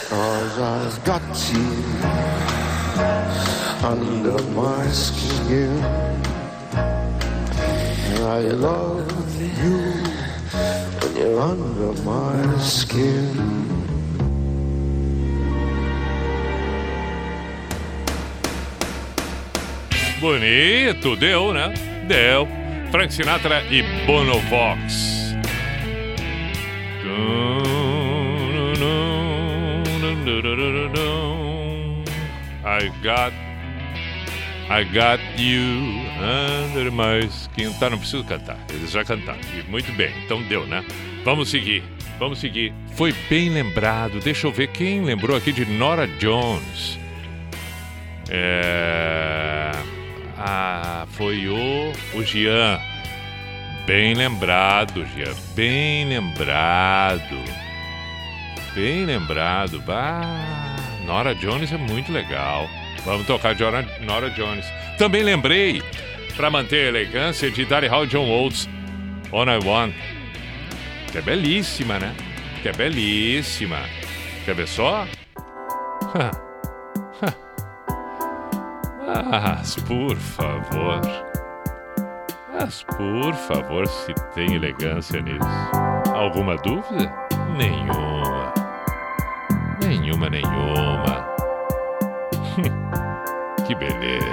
Cause I've got you under my skin. And I love you when you're under my skin. Bonito, deu, né? Deu. Frank Sinatra e Bono Vox. I got I got you under my skin. Tá, não preciso cantar. Eles já cantaram. E muito bem, então deu, né? Vamos seguir. Vamos seguir. Foi bem lembrado. Deixa eu ver quem lembrou aqui de Nora Jones. É... Ah, foi o, o Jean. Bem lembrado, Jean. Bem lembrado. Bem lembrado. Bah, Nora Jones é muito legal. Vamos tocar de Nora, Jones. Também lembrei, para manter a elegância, de Daddy Hall John Oates, On I Want. Que é belíssima, né? Que é belíssima. Quer ver só? Mas, por favor. Mas, por favor, se tem elegância nisso. Alguma dúvida? Nenhuma. Nenhuma, que beleza.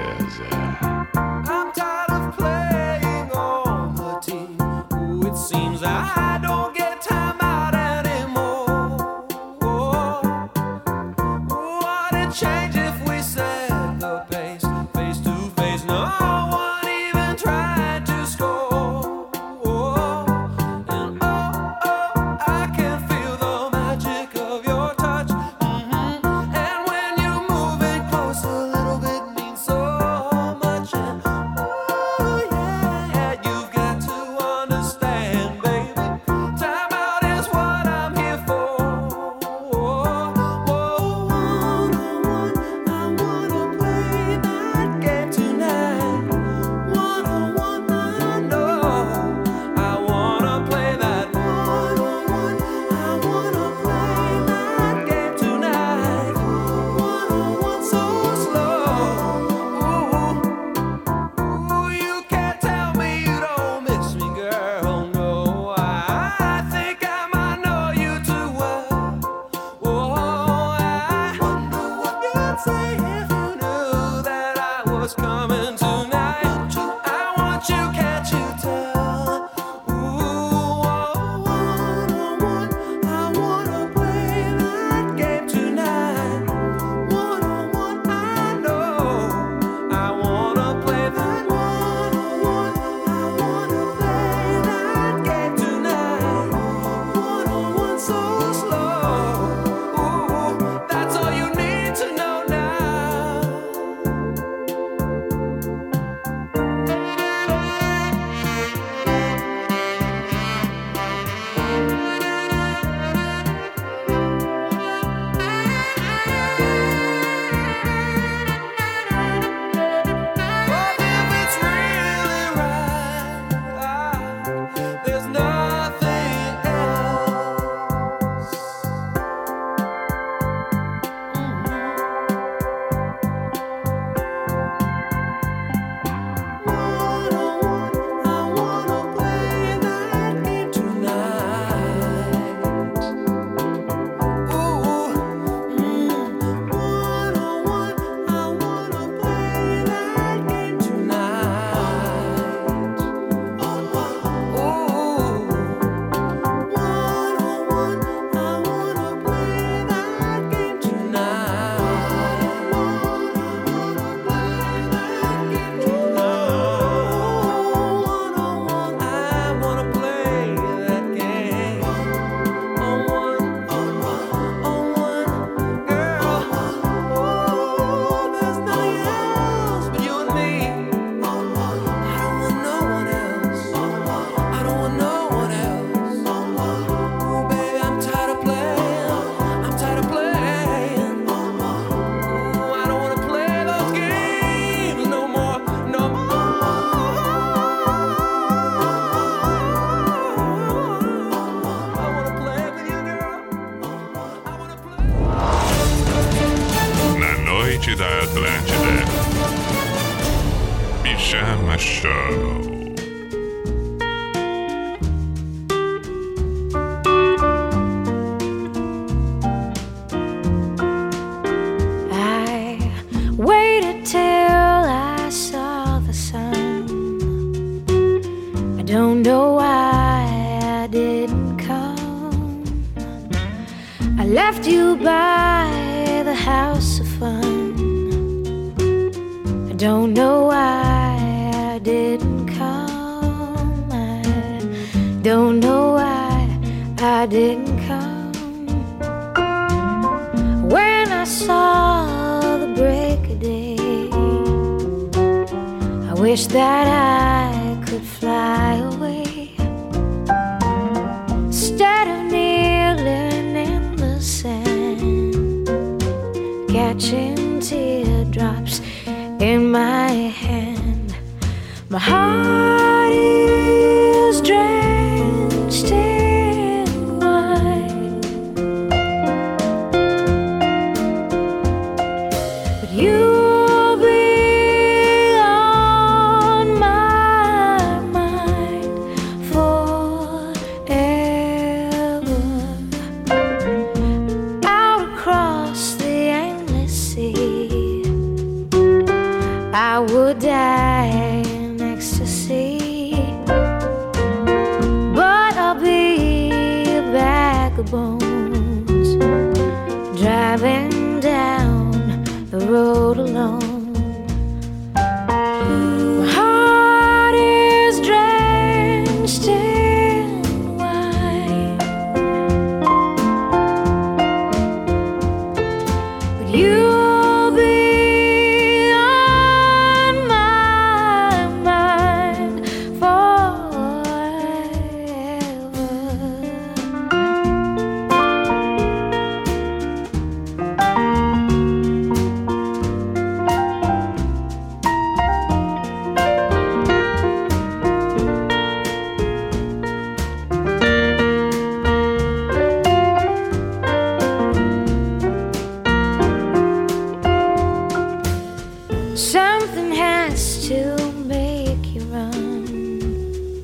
to make you run.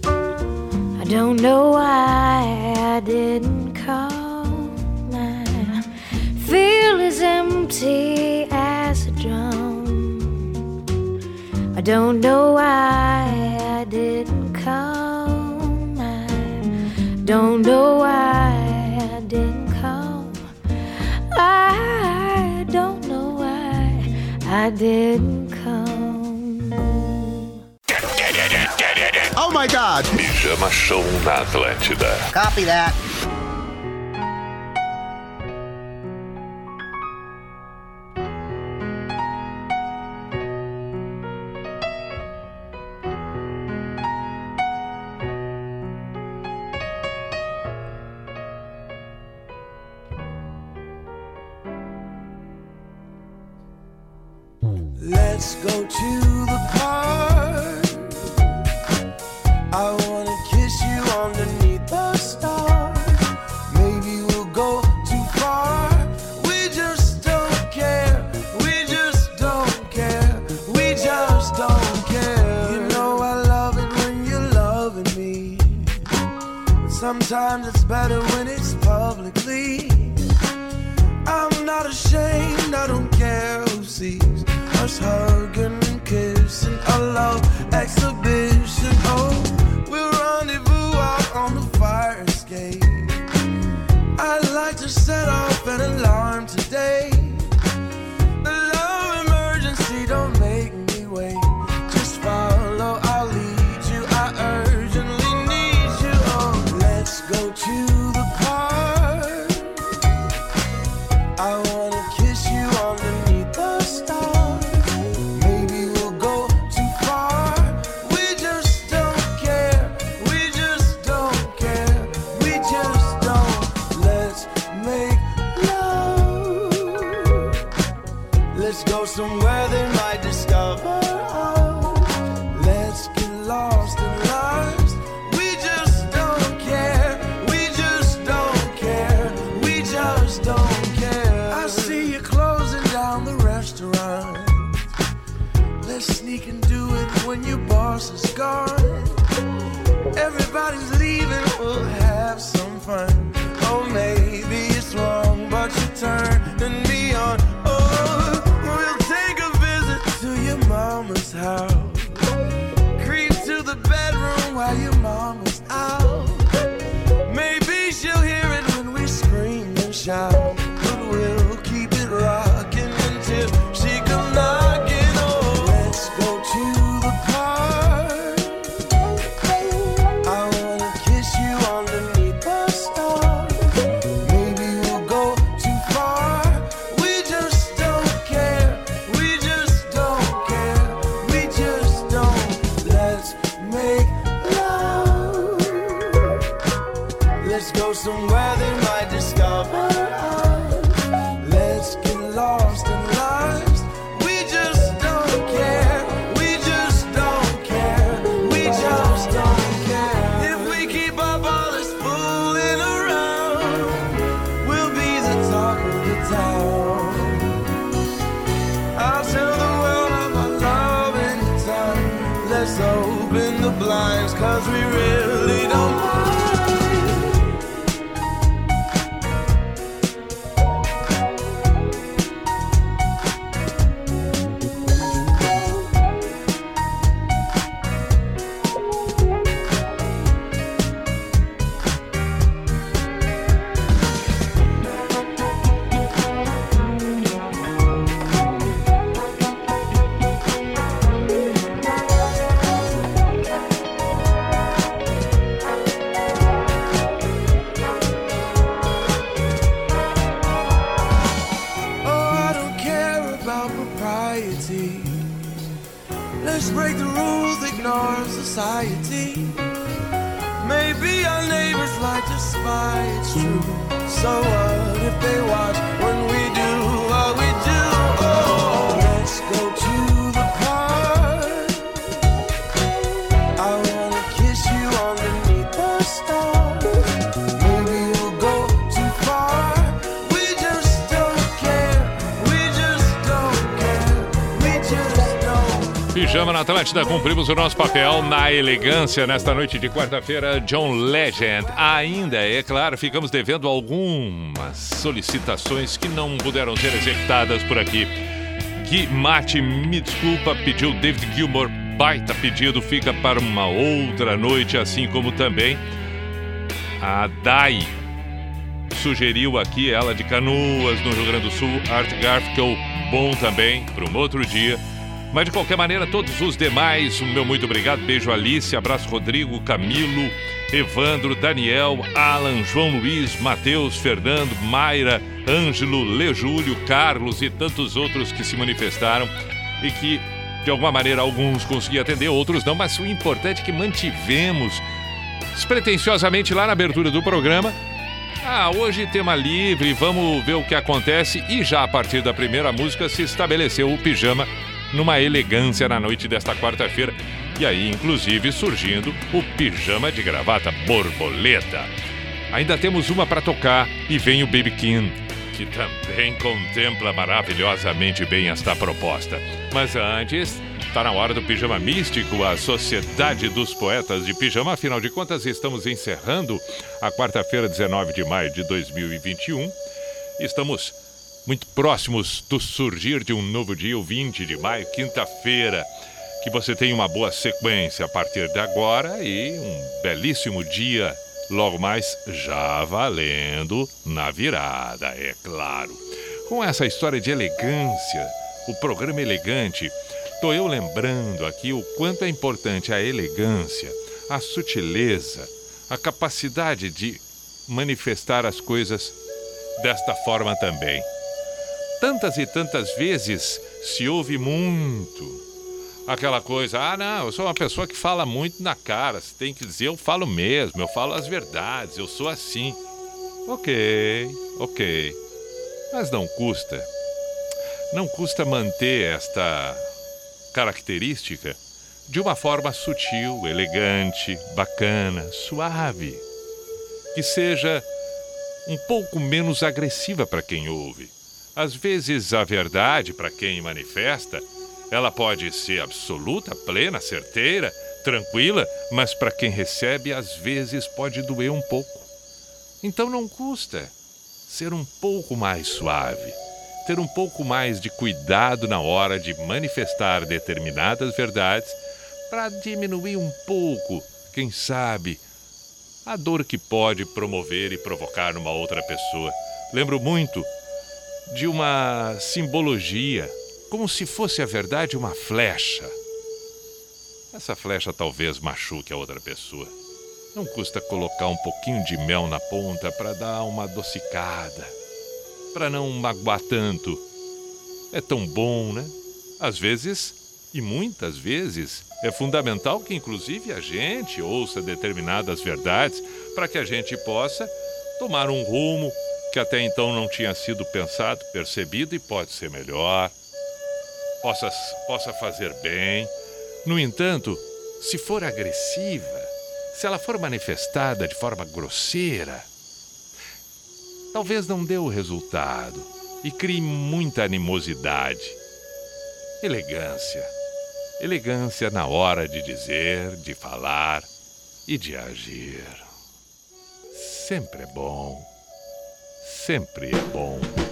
I don't know why I didn't call. My feel as empty as a drum. I don't know why I didn't call. My don't know why I didn't call. I don't know why I didn't. my God! Pijama Show na Atlântida. Copy that. Atlântida, cumprimos o nosso papel na elegância nesta noite de quarta-feira. John Legend. Ainda, é claro, ficamos devendo algumas solicitações que não puderam ser executadas por aqui. Gui Mate, me desculpa, pediu David Gilmour. Baita pedido, fica para uma outra noite, assim como também a Dai sugeriu aqui, ela de Canoas, no Rio Grande do Sul, Art Garfield, bom também, para um outro dia. Mas de qualquer maneira, todos os demais, o meu muito obrigado. Beijo Alice, abraço Rodrigo, Camilo, Evandro, Daniel, Alan, João Luiz, Matheus, Fernando, Mayra, Ângelo, Lejúlio, Carlos e tantos outros que se manifestaram e que, de alguma maneira, alguns consegui atender, outros não, mas o importante é que mantivemos despretensiosamente lá na abertura do programa ah, hoje tema livre, vamos ver o que acontece. E já a partir da primeira música se estabeleceu o pijama numa elegância na noite desta quarta-feira. E aí, inclusive, surgindo o pijama de gravata borboleta. Ainda temos uma para tocar e vem o Baby King, que também contempla maravilhosamente bem esta proposta. Mas antes, está na hora do Pijama Místico, a Sociedade dos Poetas de Pijama. Afinal de contas, estamos encerrando a quarta-feira, 19 de maio de 2021. Estamos muito próximos do surgir de um novo dia, o 20 de maio, quinta-feira. Que você tenha uma boa sequência a partir de agora e um belíssimo dia logo mais já valendo na virada, é claro. Com essa história de elegância, o programa elegante, estou eu lembrando aqui o quanto é importante a elegância, a sutileza, a capacidade de manifestar as coisas desta forma também. Tantas e tantas vezes se ouve muito aquela coisa, ah, não, eu sou uma pessoa que fala muito na cara, você tem que dizer, eu falo mesmo, eu falo as verdades, eu sou assim. Ok, ok. Mas não custa. Não custa manter esta característica de uma forma sutil, elegante, bacana, suave. Que seja um pouco menos agressiva para quem ouve. Às vezes, a verdade, para quem manifesta, ela pode ser absoluta, plena, certeira, tranquila, mas para quem recebe, às vezes pode doer um pouco. Então não custa ser um pouco mais suave, ter um pouco mais de cuidado na hora de manifestar determinadas verdades para diminuir um pouco, quem sabe, a dor que pode promover e provocar numa outra pessoa. Lembro muito de uma simbologia como se fosse a verdade uma flecha. Essa flecha talvez machuque a outra pessoa. Não custa colocar um pouquinho de mel na ponta para dar uma adocicada, para não magoar tanto. É tão bom, né? Às vezes, e muitas vezes, é fundamental que, inclusive, a gente ouça determinadas verdades para que a gente possa tomar um rumo que até então não tinha sido pensado, percebido e pode ser melhor possa, possa fazer bem. No entanto, se for agressiva, se ela for manifestada de forma grosseira, talvez não dê o resultado e crie muita animosidade. Elegância. Elegância na hora de dizer, de falar e de agir. Sempre é bom. Sempre é bom.